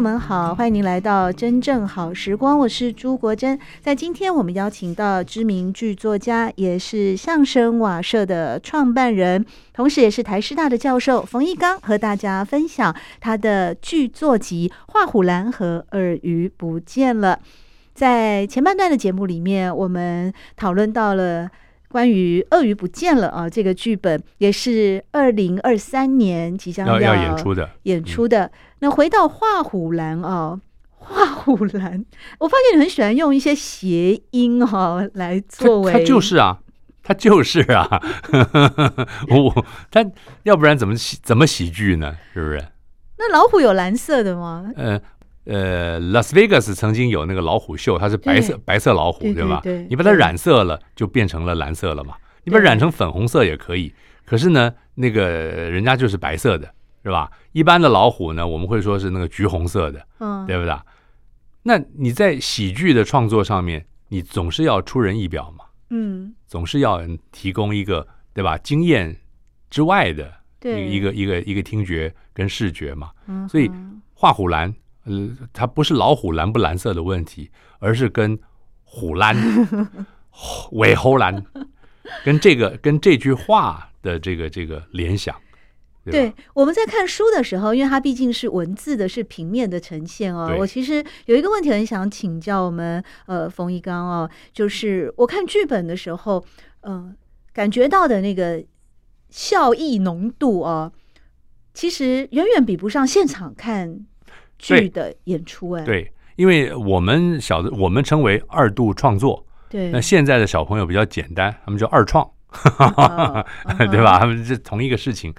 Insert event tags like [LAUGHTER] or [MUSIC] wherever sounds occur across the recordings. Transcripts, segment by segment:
友们好，欢迎您来到真正好时光，我是朱国珍。在今天，我们邀请到知名剧作家，也是相声瓦舍的创办人，同时也是台师大的教授冯一刚，和大家分享他的剧作集《画虎兰》和《鳄鱼不见了》。在前半段的节目里面，我们讨论到了关于《鳄鱼不见了》啊，这个剧本也是二零二三年即将要，要演出的，演出的。嗯那回到画虎蓝哦，画虎蓝，我发现你很喜欢用一些谐音哈、哦、来作为，他就是啊，他就是啊，[LAUGHS] 我他要不然怎么喜怎么喜剧呢？是不是？那老虎有蓝色的吗？呃呃，拉斯维加斯曾经有那个老虎秀，它是白色白色老虎，对吧？对，对，对，你把它染色了，就变成了蓝色了嘛。你把它染成粉红色也可以，可是呢，那个人家就是白色的。是吧？一般的老虎呢，我们会说是那个橘红色的，嗯，对不对？那你在喜剧的创作上面，你总是要出人意表嘛，嗯，总是要提供一个对吧？经验之外的一个一个一个一个听觉跟视觉嘛，嗯，所以画虎蓝，呃，它不是老虎蓝不蓝色的问题，而是跟虎蓝 [LAUGHS] 尾猴蓝跟这个跟这句话的这个这个联想。对，我们在看书的时候，因为它毕竟是文字的，是平面的呈现哦。我其实有一个问题很想请教我们呃冯一刚哦，就是我看剧本的时候，嗯、呃，感觉到的那个笑意浓度哦，其实远远比不上现场看剧的演出哎。对，因为我们小的我们称为二度创作，对，那现在的小朋友比较简单，他们叫二创，[LAUGHS] 对吧？他们是同一个事情。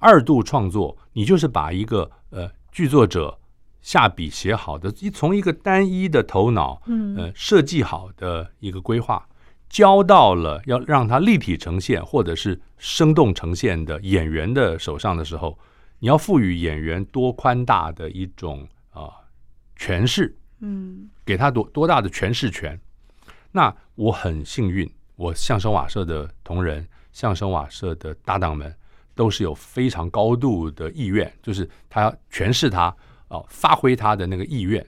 二度创作，你就是把一个呃剧作者下笔写好的，一从一个单一的头脑，嗯呃设计好的一个规划，交到了要让它立体呈现或者是生动呈现的演员的手上的时候，你要赋予演员多宽大的一种啊、呃、诠释，嗯，给他多多大的诠释权。那我很幸运，我相声瓦舍的同仁，相声瓦舍的搭档们。都是有非常高度的意愿，就是他要诠释他啊、呃，发挥他的那个意愿。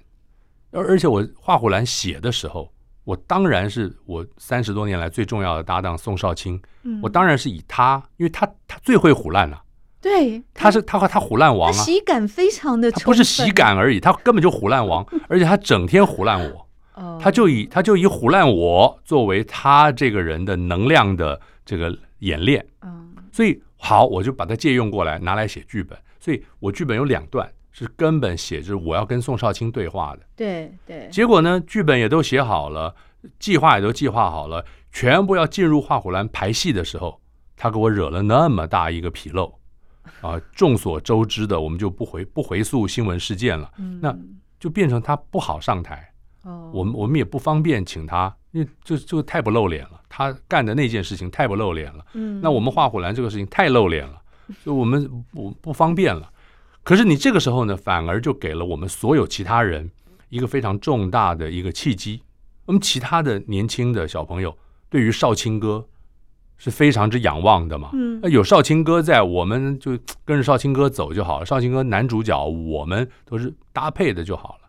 而而且我画虎兰写的时候，我当然是我三十多年来最重要的搭档宋少卿，嗯、我当然是以他，因为他他最会唬烂了。对，他是他和他唬烂王啊，喜感非常的，他不是喜感而已，他根本就唬烂王，而且他整天唬烂我。[LAUGHS] 哦，他就以他就以唬烂我作为他这个人的能量的这个演练。嗯，所以。好，我就把它借用过来，拿来写剧本。所以我剧本有两段是根本写着我要跟宋少卿对话的。对对。结果呢，剧本也都写好了，计划也都计划好了，全部要进入画虎兰排戏的时候，他给我惹了那么大一个纰漏 [LAUGHS] 啊！众所周知的，我们就不回不回溯新闻事件了。嗯。那就变成他不好上台。哦。我们我们也不方便请他。因为就就太不露脸了，他干的那件事情太不露脸了。嗯，那我们画虎兰这个事情太露脸了，就我们不不方便了。可是你这个时候呢，反而就给了我们所有其他人一个非常重大的一个契机。我们其他的年轻的小朋友对于少卿哥是非常之仰望的嘛。嗯，那有少卿哥在，我们就跟着少卿哥走就好了。少卿哥男主角，我们都是搭配的就好了。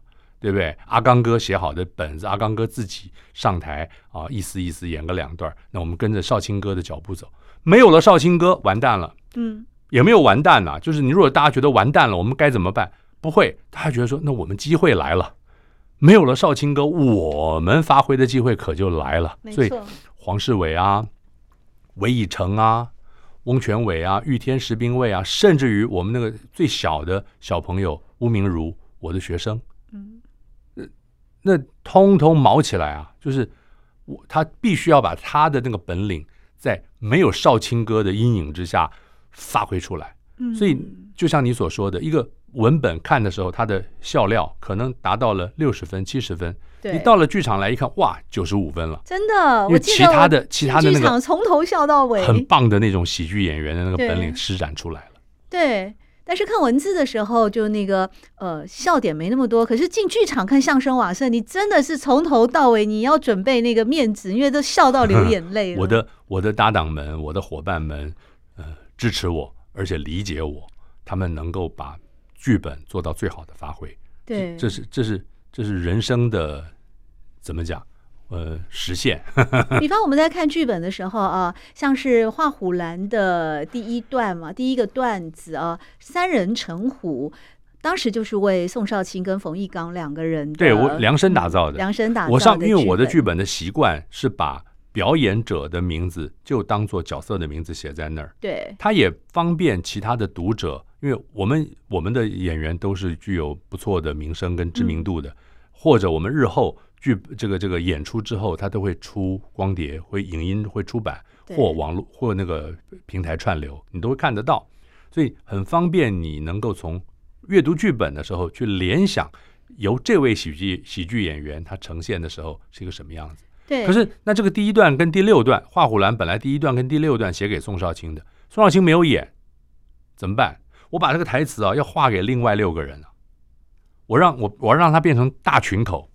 对不对？阿刚哥写好的本子，阿刚哥自己上台啊，意思意思演个两段。那我们跟着少卿哥的脚步走，没有了少卿哥，完蛋了。嗯，也没有完蛋呐。就是你如果大家觉得完蛋了，我们该怎么办？不会，大家觉得说，那我们机会来了。没有了少卿哥，我们发挥的机会可就来了。所以黄世伟啊，韦以诚啊，翁全伟啊，玉天石兵卫啊，甚至于我们那个最小的小朋友吴明如，我的学生。那通通毛起来啊！就是我，他必须要把他的那个本领，在没有少卿哥的阴影之下，发挥出来。嗯，所以就像你所说的，一个文本看的时候，它的笑料可能达到了六十分、七十分。你到了剧场来一看，哇，九十五分了。真的，因为其他的其他的那个从头笑到尾，很棒的那种喜剧演员的那个本领施展出来了。对，但是看文字的时候，就那个呃笑点没那么多。可是进剧场看相声瓦舍，你真的是从头到尾你要准备那个面子，因为都笑到流眼泪了。[LAUGHS] 我的我的搭档们，我的伙伴们，呃，支持我，而且理解我，他们能够把剧本做到最好的发挥。对，这是这是这是人生的。怎么讲？呃，实现。比方我们在看剧本的时候啊，像是画虎兰的第一段嘛，第一个段子啊，三人成虎，当时就是为宋少卿跟冯玉刚两个人对我量身打造的，量身打造的。我上，因为我的剧本的习惯是把表演者的名字就当做角色的名字写在那儿，对，他也方便其他的读者，因为我们我们的演员都是具有不错的名声跟知名度的，嗯、或者我们日后。剧这个这个演出之后，它都会出光碟，会影音会出版，或网络或那个平台串流，你都会看得到，所以很方便你能够从阅读剧本的时候去联想，由这位喜剧喜剧演员他呈现的时候是一个什么样子。对。可是那这个第一段跟第六段，画虎兰本来第一段跟第六段写给宋少卿的，宋少卿没有演，怎么办？我把这个台词啊要画给另外六个人了，我让我我要让他变成大群口。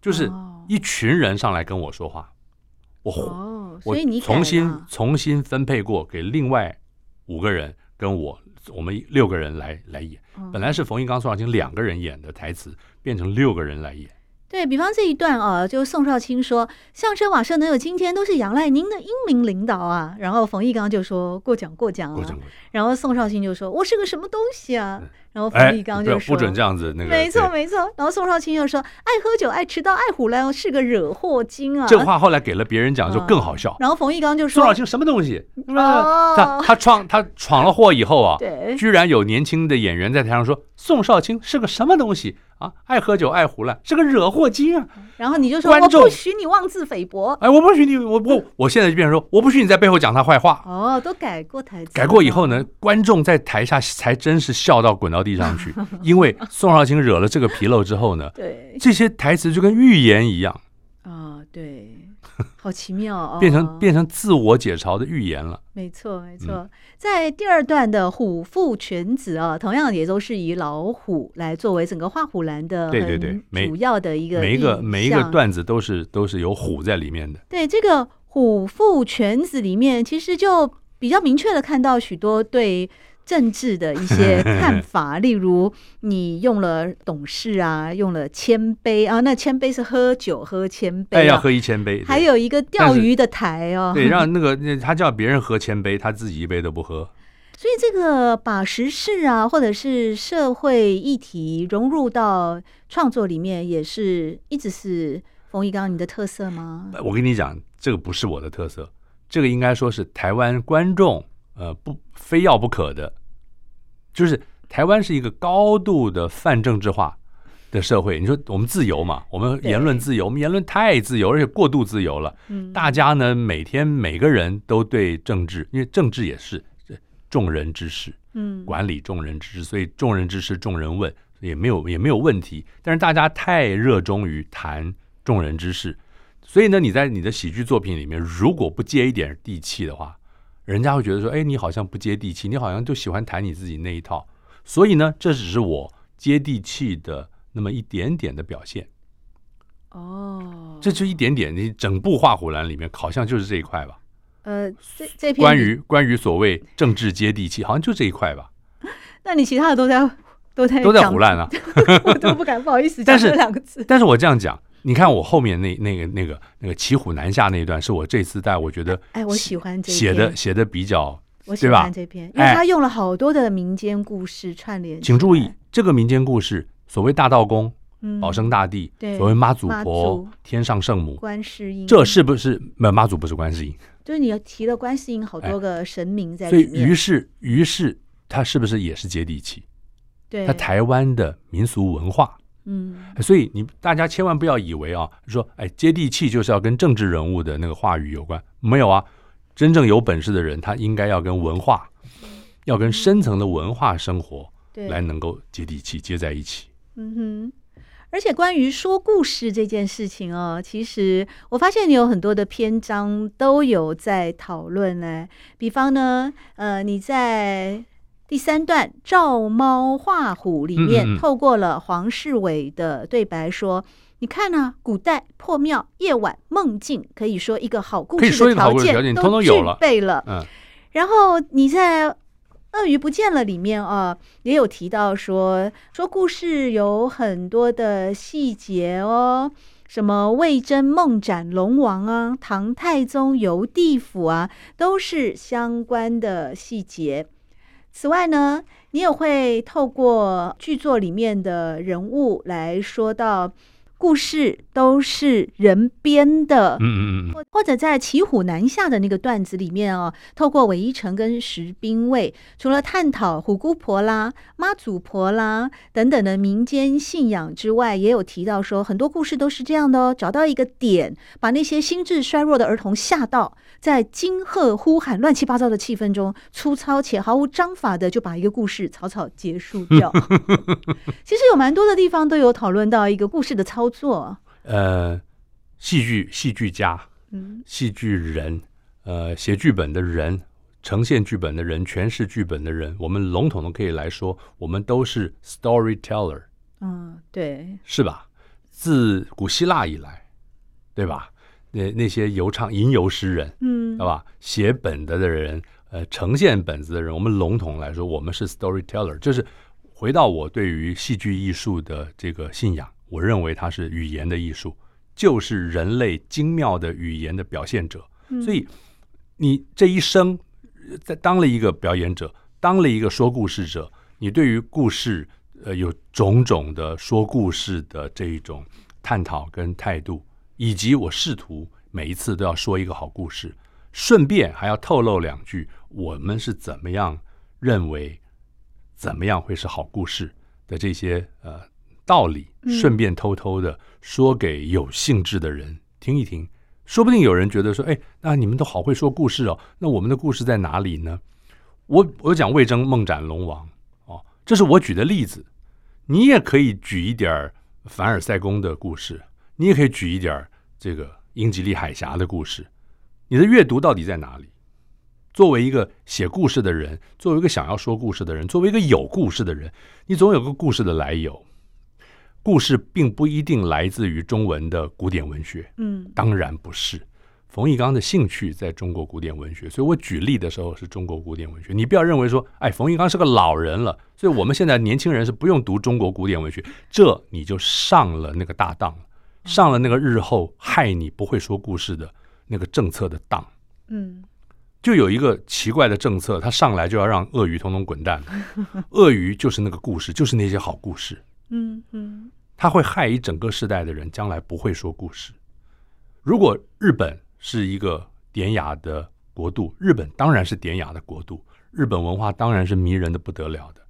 就是一群人上来跟我说话，我我重新重新分配过给另外五个人跟我，我们六个人来来演。本来是冯玉刚、宋少卿两个人演的台词，变成六个人来演。对，比方这一段啊，就宋少卿说：“相声瓦舍能有今天，都是仰赖您的英明领导啊。”然后冯玉刚就说：“过奖过奖啊。”然后宋少卿就说：“我是个什么东西啊？”然后冯翊纲就说：“不准这样子。”那个没错没错。然后宋少卿又说：“爱喝酒，爱迟到，爱唬烂，是个惹祸精啊。”这话后来给了别人讲就更好笑。然后冯翊纲就说：“宋少卿什么东西？他他闯他闯了祸以后啊，居然有年轻的演员在台上说宋少卿是个什么东西？”啊，爱喝酒，爱胡乱，是个惹祸精啊！然后你就说，我不许你妄自菲薄。哎，我不许你，我不，[LAUGHS] 我现在就变成说，我不许你在背后讲他坏话。哦，都改过台词。改过以后呢，观众在台下才真是笑到滚到地上去，[LAUGHS] 因为宋少卿惹了这个纰漏之后呢，对，这些台词就跟预言一样。啊，对。好奇妙哦，变成变成自我解嘲的预言了。没错，没错。嗯、在第二段的虎父犬子啊，同样也都是以老虎来作为整个画虎兰的对对对主要的一个，每一个每一个段子都是都是有虎在里面的。对，这个虎父犬子里面，其实就比较明确的看到许多对。政治的一些 [LAUGHS] 看法，例如你用了董事啊，用了谦卑啊，那谦卑是喝酒喝千杯，啊，要喝一千杯，还有一个钓鱼的台哦，对，让那个他叫别人喝千杯，他自己一杯都不喝。[LAUGHS] 所以这个把时事啊，或者是社会议题融入到创作里面，也是一直是冯一刚你的特色吗？我跟你讲，这个不是我的特色，这个应该说是台湾观众呃不非要不可的。就是台湾是一个高度的泛政治化的社会。你说我们自由嘛？我们言论自由，我们言论太自由，而且过度自由了。嗯大家呢，每天每个人都对政治，因为政治也是众人之事，嗯管理众人之事，所以众人之事众人问，也没有也没有问题。但是大家太热衷于谈众人之事，所以呢，你在你的喜剧作品里面，如果不接一点地气的话。人家会觉得说，哎，你好像不接地气，你好像就喜欢谈你自己那一套。所以呢，这只是我接地气的那么一点点的表现。哦，这就一点点。你整部《画虎兰》里面好像就是这一块吧？呃，这这篇关于关于所谓政治接地气，好像就这一块吧？[LAUGHS] 那你其他的都在都在都在胡乱啊？[LAUGHS] 我都不敢，不好意思讲这两个字。但是我这样讲。你看我后面那那个那个那个骑虎难下那一段，是我这次带我觉得哎，我喜欢这写的写的比较，我喜欢这篇，因为他用了好多的民间故事串联。请注意，这个民间故事，所谓大道公、保生大帝，所谓妈祖婆、天上圣母、观世音，这是不是？没有，妈祖不是观世音，就是你提了观世音好多个神明在里面。所以于是于是他是不是也是接地气？对，他台湾的民俗文化。嗯，所以你大家千万不要以为啊，说哎接地气就是要跟政治人物的那个话语有关，没有啊，真正有本事的人他应该要跟文化要跟深层的文化生活对来能够接地气、接在一起。嗯哼。而且关于说故事这件事情哦，其实我发现你有很多的篇章都有在讨论呢。比方呢，呃，你在第三段《照猫画虎》里面，透过了黄世伟的对白说：“你看啊，古代破庙、夜晚、梦境，可以说一个好故事的条件都具备了。”嗯，然后你在。鳄鱼不见了，里面啊也有提到说，说故事有很多的细节哦，什么魏征梦斩龙王啊，唐太宗游地府啊，都是相关的细节。此外呢，你也会透过剧作里面的人物来说到。故事都是人编的，嗯嗯嗯，或者在骑虎难下的那个段子里面哦，透过韦一成跟石兵卫，除了探讨虎姑婆啦、妈祖婆啦等等的民间信仰之外，也有提到说很多故事都是这样的哦，找到一个点，把那些心智衰弱的儿童吓到，在惊吓呼喊、乱七八糟的气氛中，粗糙且毫无章法的就把一个故事草草结束掉。[LAUGHS] 其实有蛮多的地方都有讨论到一个故事的操。做呃，戏剧戏剧家，嗯，戏剧人，呃，写剧本的人，呈现剧本的人，诠释剧本的人，我们笼统的可以来说，我们都是 storyteller，嗯，对，是吧？自古希腊以来，对吧？那那些游唱吟游诗人，嗯，对吧？写本子的人，呃，呈现本子的人，我们笼统来说，我们是 storyteller，就是回到我对于戏剧艺术的这个信仰。我认为它是语言的艺术，就是人类精妙的语言的表现者。所以，你这一生在当了一个表演者，当了一个说故事者，你对于故事呃有种种的说故事的这一种探讨跟态度，以及我试图每一次都要说一个好故事，顺便还要透露两句我们是怎么样认为怎么样会是好故事的这些呃。道理，顺便偷偷的说给有兴致的人听一听，说不定有人觉得说，哎，那你们都好会说故事哦，那我们的故事在哪里呢？我我讲魏征梦斩龙王哦，这是我举的例子，你也可以举一点凡尔赛宫的故事，你也可以举一点这个英吉利海峡的故事，你的阅读到底在哪里？作为一个写故事的人，作为一个想要说故事的人，作为一个有故事的人，你总有个故事的来由。故事并不一定来自于中文的古典文学，嗯，当然不是。冯玉刚的兴趣在中国古典文学，所以我举例的时候是中国古典文学。你不要认为说，哎，冯玉刚是个老人了，所以我们现在年轻人是不用读中国古典文学，这你就上了那个大当，上了那个日后害你不会说故事的那个政策的当。嗯，就有一个奇怪的政策，他上来就要让鳄鱼统统滚蛋，鳄鱼就是那个故事，就是那些好故事。嗯嗯。他会害一整个世代的人，将来不会说故事。如果日本是一个典雅的国度，日本当然是典雅的国度，日本文化当然是迷人的不得了的，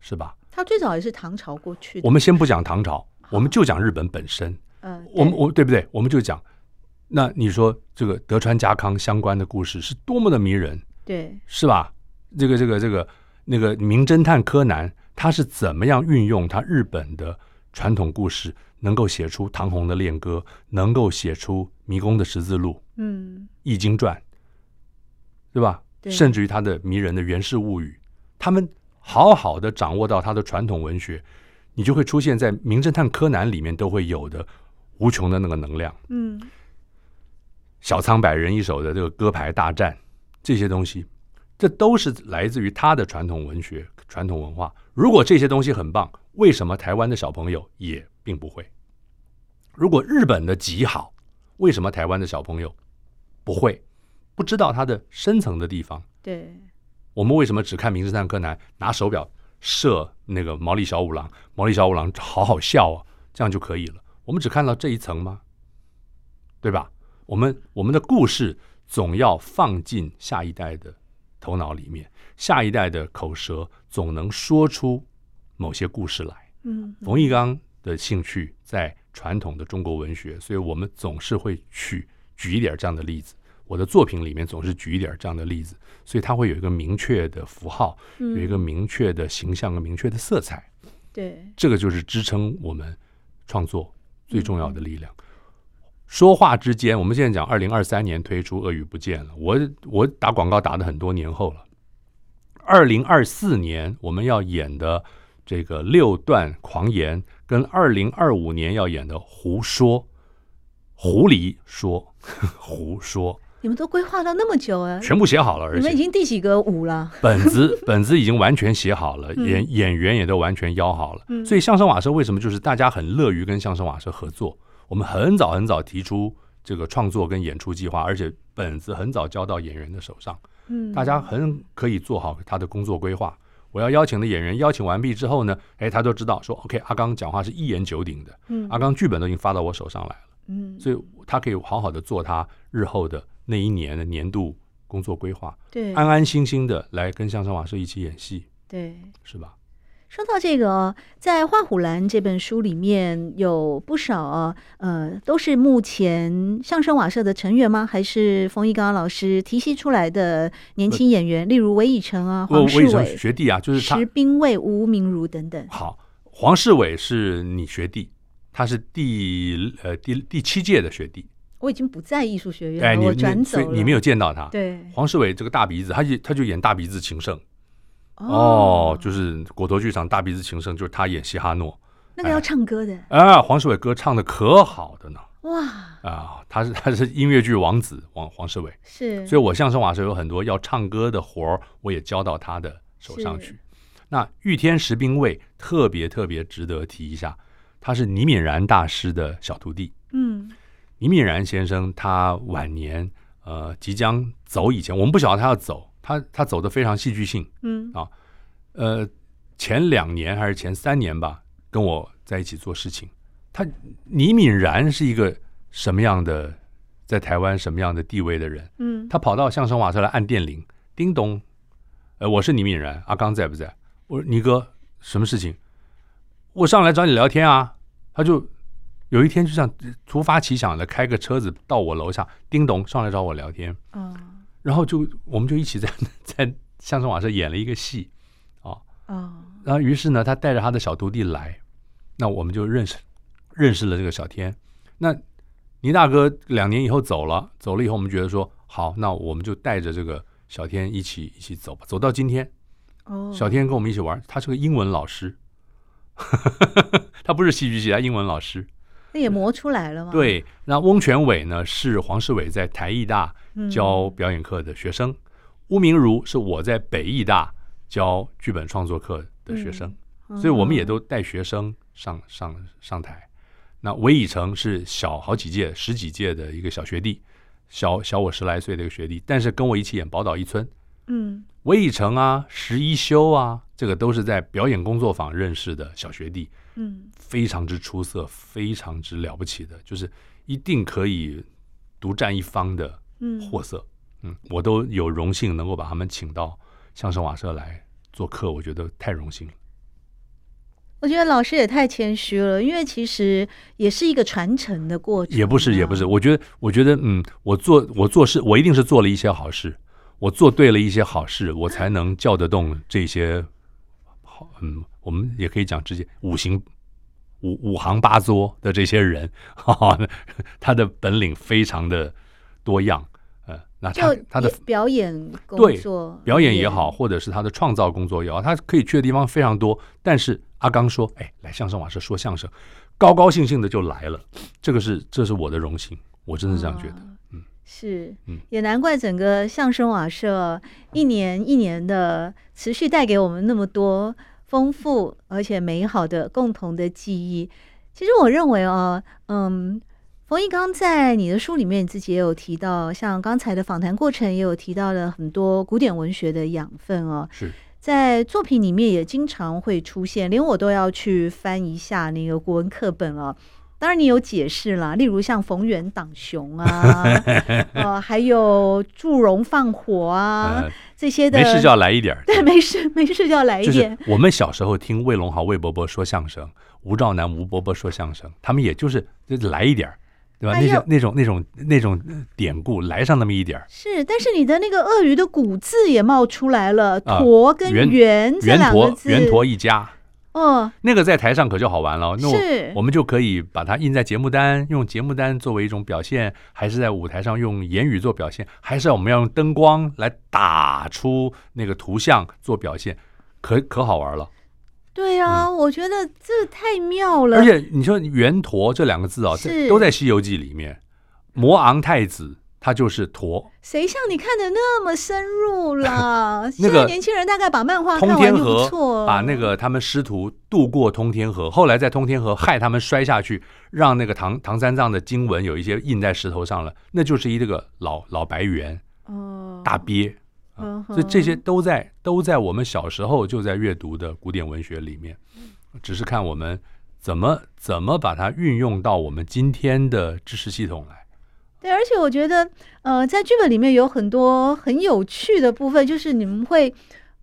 是吧？他最早也是唐朝过去的。我们先不讲唐朝，我们就讲日本本身。嗯，我们我对不对？我们就讲，那你说这个德川家康相关的故事是多么的迷人，对，是吧？这个这个这个那个名侦探柯南，他是怎么样运用他日本的？传统故事能够写出唐红的恋歌，能够写出迷宫的十字路，嗯，《易经传》，对吧？对，甚至于他的迷人的《源氏物语》，他们好好的掌握到他的传统文学，你就会出现在《名侦探柯南》里面都会有的无穷的那个能量，嗯，小仓百人一首的这个歌牌大战，这些东西，这都是来自于他的传统文学、传统文化。如果这些东西很棒。为什么台湾的小朋友也并不会？如果日本的极好，为什么台湾的小朋友不会？不知道它的深层的地方。对，我们为什么只看《名侦探柯南》，拿手表射那个毛利小五郎？毛利小五郎好好笑啊，这样就可以了。我们只看到这一层吗？对吧？我们我们的故事总要放进下一代的头脑里面，下一代的口舌总能说出。某些故事来，嗯，冯玉刚的兴趣在传统的中国文学，所以我们总是会去举一点这样的例子。我的作品里面总是举一点这样的例子，所以它会有一个明确的符号，有一个明确的形象和明确的色彩。对，这个就是支撑我们创作最重要的力量。说话之间，我们现在讲二零二三年推出《鳄鱼不见了》，我我打广告打的很多年后了。二零二四年我们要演的这个六段狂言，跟二零二五年要演的胡说、狐狸说、[LAUGHS] 胡说，你们都规划到那么久啊？全部写好了，而且你们已经第几个舞了？本子 [LAUGHS] 本子已经完全写好了，演演员也都完全邀好了。所以相声瓦舍为什么就是大家很乐于跟相声瓦舍合作？我们很早很早提出这个创作跟演出计划，而且本子很早交到演员的手上。嗯，大家很可以做好他的工作规划。我要邀请的演员邀请完毕之后呢，哎，他都知道说，OK，阿刚讲话是一言九鼎的。嗯，阿刚剧本都已经发到我手上来了。嗯，所以他可以好好的做他日后的那一年的年度工作规划。对，安安心心的来跟相声瓦舍一起演戏。对，是吧？说到这个，在《画虎兰》这本书里面有不少呃，都是目前相声瓦舍的成员吗？还是冯一刚老师提携出来的年轻演员？例如韦以诚啊、黄世伟学弟啊，就是石兵卫、吴明如等等。好，黄世伟是你学弟，他是第呃第第七届的学弟。我已经不在艺术学院了，哎，我转走了。你没有见到他。对，黄世伟这个大鼻子，他就他就演大鼻子情圣。哦，就是果头剧场大鼻子情圣，就是他演西哈诺，那个要唱歌的。啊，黄世伟歌唱的可好的呢，哇。啊，他是他是音乐剧王子黄黄世伟是，所以我相声瓦舍有很多要唱歌的活儿，我也交到他的手上去。那玉天石兵卫特别特别值得提一下，他是倪敏然大师的小徒弟，嗯，倪敏然先生他晚年呃即将走以前，我们不晓得他要走。他他走的非常戏剧性，嗯啊，呃，前两年还是前三年吧，跟我在一起做事情。他倪敏然是一个什么样的，在台湾什么样的地位的人？嗯，他跑到相声瓦舍来按电铃，叮咚，呃，我是倪敏然，阿刚在不在？我说倪哥，什么事情？我上来找你聊天啊。他就有一天就像突发奇想的开个车子到我楼下，叮咚上来找我聊天。嗯。然后就我们就一起在 [LAUGHS] 在相声瓦舍演了一个戏，啊，然后于是呢，他带着他的小徒弟来，那我们就认识认识了这个小天。那倪大哥两年以后走了，走了以后，我们觉得说好，那我们就带着这个小天一起一起走吧，走到今天。哦，小天跟我们一起玩，他是个英文老师，[LAUGHS] 他不是戏剧系，他英文老师。那也磨出来了吗？对，那翁全伟呢？是黄世伟在台艺大教表演课的学生，吴、嗯、明如是我在北艺大教剧本创作课的学生，嗯、所以我们也都带学生上上上台。那韦以诚是小好几届、十几届的一个小学弟，小小我十来岁的一个学弟，但是跟我一起演《宝岛一村》。嗯，韦以诚啊，石一修啊，这个都是在表演工作坊认识的小学弟。嗯，非常之出色，非常之了不起的，就是一定可以独占一方的货色。嗯，嗯，我都有荣幸能够把他们请到相声瓦舍来做客，我觉得太荣幸了。我觉得老师也太谦虚了，因为其实也是一个传承的过程啊。也不是，也不是。我觉得，我觉得，嗯，我做我做事，我一定是做了一些好事，我做对了一些好事，我才能叫得动这些好，嗯。我们也可以讲直接五行五五行八作的这些人，哈哈，他的本领非常的多样，呃，那他他的表演工作，对，表演也好，或者是他的创造工作也好，他可以去的地方非常多。但是阿刚说：“哎，来相声瓦舍说相声，高高兴兴的就来了。”这个是这是我的荣幸，我真的是这样觉得。嗯，是，嗯，也难怪整个相声瓦舍一年一年的持续带给我们那么多。丰富而且美好的共同的记忆。其实我认为哦，嗯，冯一刚在你的书里面，你自己也有提到，像刚才的访谈过程也有提到了很多古典文学的养分哦。是在作品里面也经常会出现，连我都要去翻一下那个国文课本哦。当然你有解释啦，例如像逢源党雄啊，[LAUGHS] 呃，还有祝融放火啊。呃这些的没事就要来一点儿，对，[LAUGHS] 没事没事就要来一点。就是我们小时候听魏龙豪、魏伯伯说相声，吴兆南、吴伯伯说相声，他们也就是就来一点儿，对吧？那种那种那种那种典故来上那么一点儿。是，但是你的那个鳄鱼的骨字也冒出来了，驼跟圆这两个字，圆驼一家。哦，那个在台上可就好玩了。那我我们就可以把它印在节目单，用节目单作为一种表现，还是在舞台上用言语做表现，还是我们要用灯光来打出那个图像做表现，可可好玩了。对呀，嗯、我觉得这太妙了。而且你说“圆陀”这两个字啊，这都在《西游记》里面，魔昂太子他就是驼。谁像你看的那么深入了？[LAUGHS] 那个年轻人大概把漫画看完就不错。把那个他们师徒渡过通天河，后来在通天河害他们摔下去，让那个唐唐三藏的经文有一些印在石头上了，那就是一这个老老白猿哦，大鳖。所以这些都在都在我们小时候就在阅读的古典文学里面，只是看我们怎么怎么把它运用到我们今天的知识系统来。对，而且我觉得，呃，在剧本里面有很多很有趣的部分，就是你们会，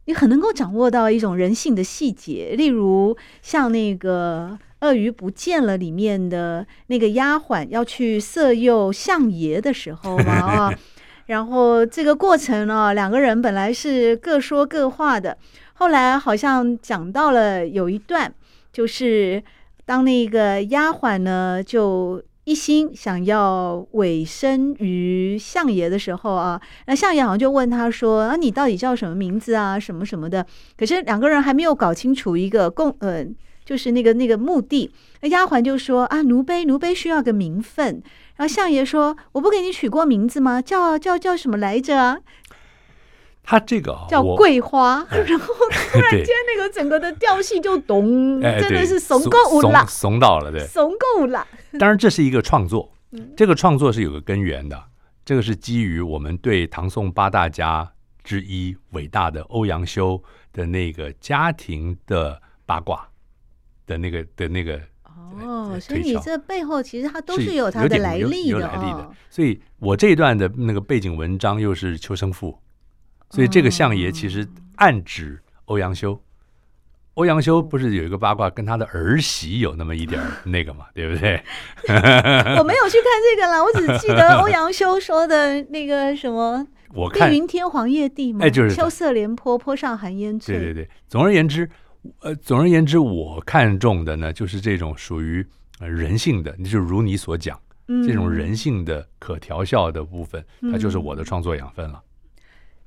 你很能够掌握到一种人性的细节，例如像那个鳄鱼不见了里面的那个丫鬟要去色诱相爷的时候嘛啊。[LAUGHS] 然后这个过程呢，两个人本来是各说各话的，后来好像讲到了有一段，就是当那个丫鬟呢就一心想要委身于相爷的时候啊，那相爷好像就问他说：“啊，你到底叫什么名字啊？什么什么的？”可是两个人还没有搞清楚一个共呃，就是那个那个目的。那丫鬟就说：“啊，奴婢奴婢需要个名分。”然后相爷说：“我不给你取过名字吗？叫叫叫什么来着？”他这个叫桂花。[LAUGHS] 然后突然间那个整个的调性就咚，真的是怂够了，怂到了，对，怂够了。[LAUGHS] 当然，这是一个创作，这个创作是有个根源的。这个是基于我们对唐宋八大家之一伟大的欧阳修的那个家庭的八卦的那个的那个。哦，所以你这背后其实它都是有它的来历的，哦，所以我这一段的那个背景文章又是《秋生赋》，所以这个相爷其实暗指欧阳修。欧阳修不是有一个八卦，跟他的儿媳有那么一点那个嘛，对不对？[LAUGHS] 我没有去看这个了，我只记得欧阳修说的那个什么 [LAUGHS] “我看碧云天黄叶地”嘛，哎，就是“秋色连坡，坡上寒烟翠”。对对对，总而言之。呃，总而言之，我看中的呢，就是这种属于人性的，就如你所讲，这种人性的可调笑的部分，它就是我的创作养分了。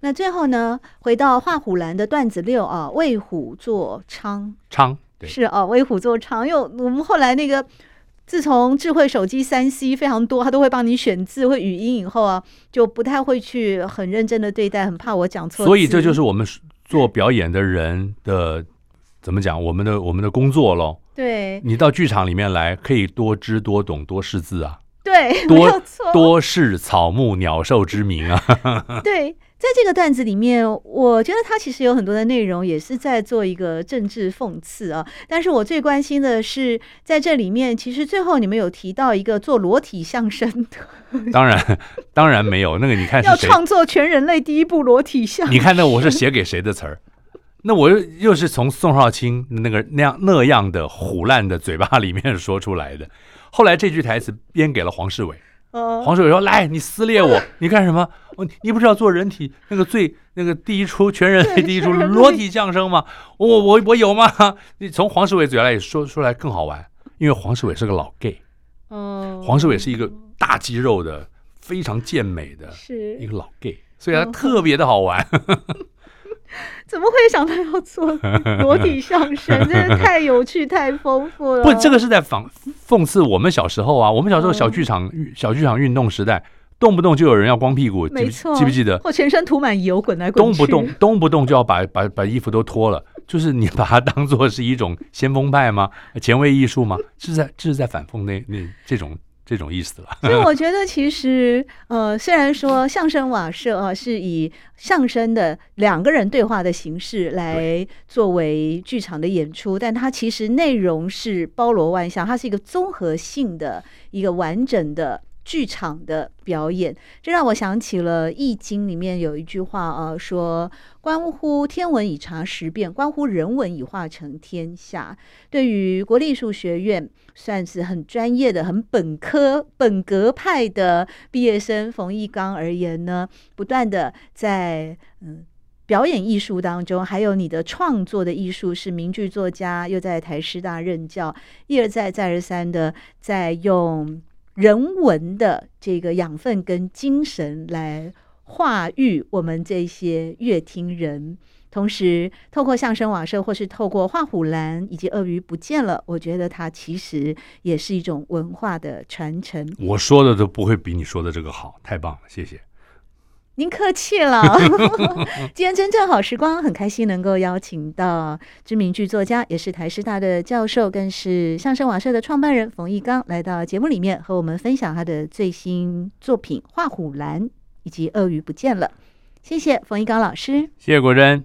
那最后呢，回到画虎兰的段子六啊，为虎作伥。伥对是啊，为虎作伥。因为我们后来那个，自从智慧手机三 C 非常多，它都会帮你选字、会语音以后啊，就不太会去很认真的对待，很怕我讲错。所以这就是我们做表演的人的。怎么讲？我们的我们的工作喽？对，你到剧场里面来，可以多知多懂多识字啊。对，多多识草木鸟兽之名啊。[LAUGHS] 对，在这个段子里面，我觉得他其实有很多的内容也是在做一个政治讽刺啊。但是我最关心的是，在这里面，其实最后你们有提到一个做裸体相声的。[LAUGHS] 当然，当然没有那个。你看，要创作全人类第一部裸体相声。你看，那我是写给谁的词儿？那我又又是从宋少卿那个那样那样的虎烂的嘴巴里面说出来的。后来这句台词编给了黄世伟。黄世伟说：“来，你撕裂我，你干什么？我你不是要做人体那个最那个第一出全人类第一出裸体相声吗？我我我有吗？[LAUGHS] 你从黄世伟嘴巴里说出来更好玩，因为黄世伟是个老 gay。黄世伟是一个大肌肉的非常健美的是一个老 gay，所以他特别的好玩。[LAUGHS] ”怎么会想到要做裸体相声？真的太有趣、太丰富了。不，这个是在讽讽刺我们小时候啊。我们小时候小剧场、嗯、小剧场运动时代，动不动就有人要光屁股，没错，记不记得？或全身涂满油，滚来滚去。动不动动不动就要把把把衣服都脱了，就是你把它当做是一种先锋派吗？前卫艺术吗？是在这是在反讽那那这种。这种意思了，所以我觉得其实，呃，虽然说相声瓦舍啊是以相声的两个人对话的形式来作为剧场的演出，但它其实内容是包罗万象，它是一个综合性的一个完整的剧场的表演，这让我想起了《易经》里面有一句话啊，说“关乎天文以察时变，关乎人文以化成天下”。对于国立艺术学院算是很专业的、很本科本格派的毕业生冯翊纲而言呢，不断的在嗯表演艺术当中，还有你的创作的艺术，是名剧作家，又在台师大任教，一而再、再而三的在用。人文的这个养分跟精神来化育我们这些乐听人，同时透过相声瓦舍或是透过画虎兰以及鳄鱼不见了，我觉得它其实也是一种文化的传承。我说的都不会比你说的这个好，太棒了，谢谢。您客气了。[LAUGHS] 今天真正好时光，很开心能够邀请到知名剧作家，也是台师大的教授，更是相声瓦舍的创办人冯一刚来到节目里面，和我们分享他的最新作品《画虎兰》以及《鳄鱼不见了》。谢谢冯一刚老师，谢谢国珍。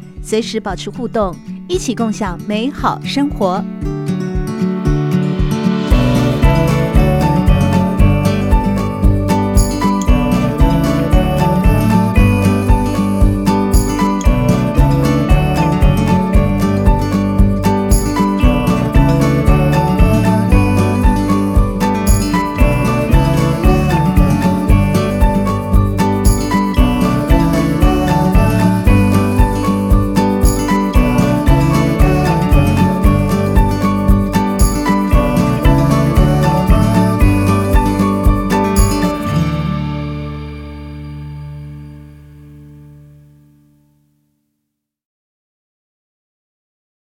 随时保持互动，一起共享美好生活。